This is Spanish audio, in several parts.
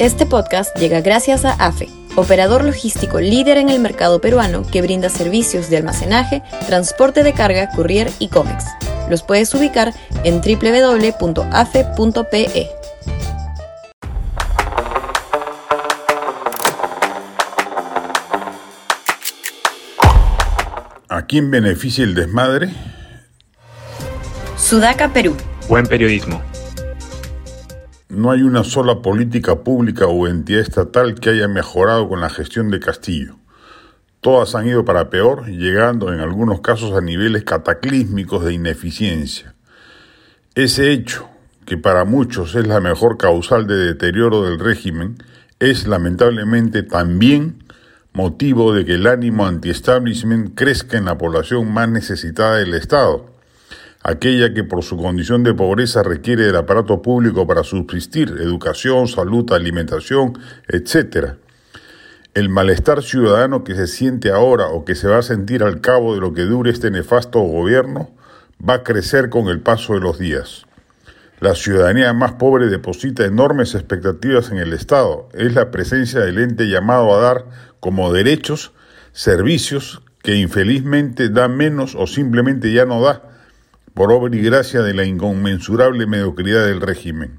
Este podcast llega gracias a AFE, operador logístico líder en el mercado peruano que brinda servicios de almacenaje, transporte de carga, courier y cómics. Los puedes ubicar en www.afe.pe. ¿A quién beneficia el desmadre? Sudaca, Perú. Buen periodismo. No hay una sola política pública o entidad estatal que haya mejorado con la gestión de Castillo. Todas han ido para peor, llegando en algunos casos a niveles cataclísmicos de ineficiencia. Ese hecho, que para muchos es la mejor causal de deterioro del régimen, es lamentablemente también motivo de que el ánimo anti-establishment crezca en la población más necesitada del Estado, aquella que por su condición de pobreza requiere del aparato público para subsistir, educación, salud, alimentación, etc. El malestar ciudadano que se siente ahora o que se va a sentir al cabo de lo que dure este nefasto gobierno va a crecer con el paso de los días. La ciudadanía más pobre deposita enormes expectativas en el Estado. Es la presencia del ente llamado a dar como derechos servicios que infelizmente da menos o simplemente ya no da, por obra y gracia de la inconmensurable mediocridad del régimen.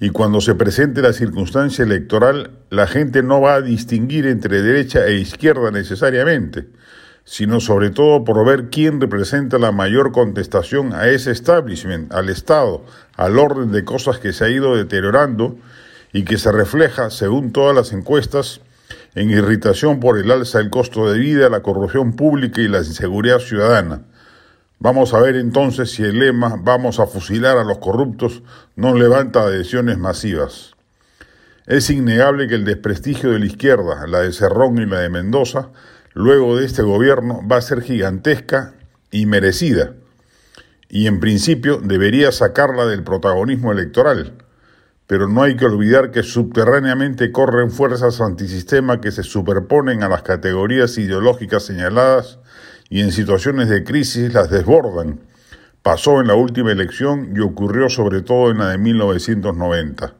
Y cuando se presente la circunstancia electoral, la gente no va a distinguir entre derecha e izquierda necesariamente, sino sobre todo por ver quién representa la mayor contestación a ese establishment, al Estado, al orden de cosas que se ha ido deteriorando y que se refleja, según todas las encuestas, en irritación por el alza del costo de vida, la corrupción pública y la inseguridad ciudadana. Vamos a ver entonces si el lema vamos a fusilar a los corruptos no levanta adhesiones masivas. Es innegable que el desprestigio de la izquierda, la de Cerrón y la de Mendoza, luego de este gobierno va a ser gigantesca y merecida, y en principio debería sacarla del protagonismo electoral. Pero no hay que olvidar que subterráneamente corren fuerzas antisistema que se superponen a las categorías ideológicas señaladas y en situaciones de crisis las desbordan. Pasó en la última elección y ocurrió sobre todo en la de 1990.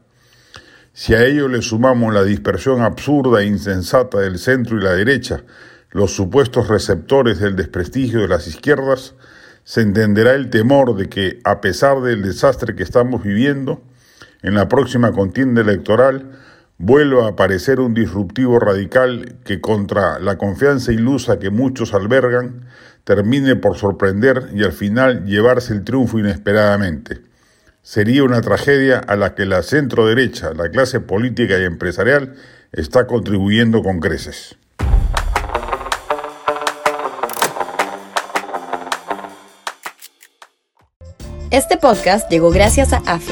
Si a ello le sumamos la dispersión absurda e insensata del centro y la derecha, los supuestos receptores del desprestigio de las izquierdas, se entenderá el temor de que, a pesar del desastre que estamos viviendo, en la próxima contienda electoral vuelva a aparecer un disruptivo radical que contra la confianza ilusa que muchos albergan, termine por sorprender y al final llevarse el triunfo inesperadamente. Sería una tragedia a la que la centro derecha, la clase política y empresarial, está contribuyendo con creces. Este podcast llegó gracias a AFE,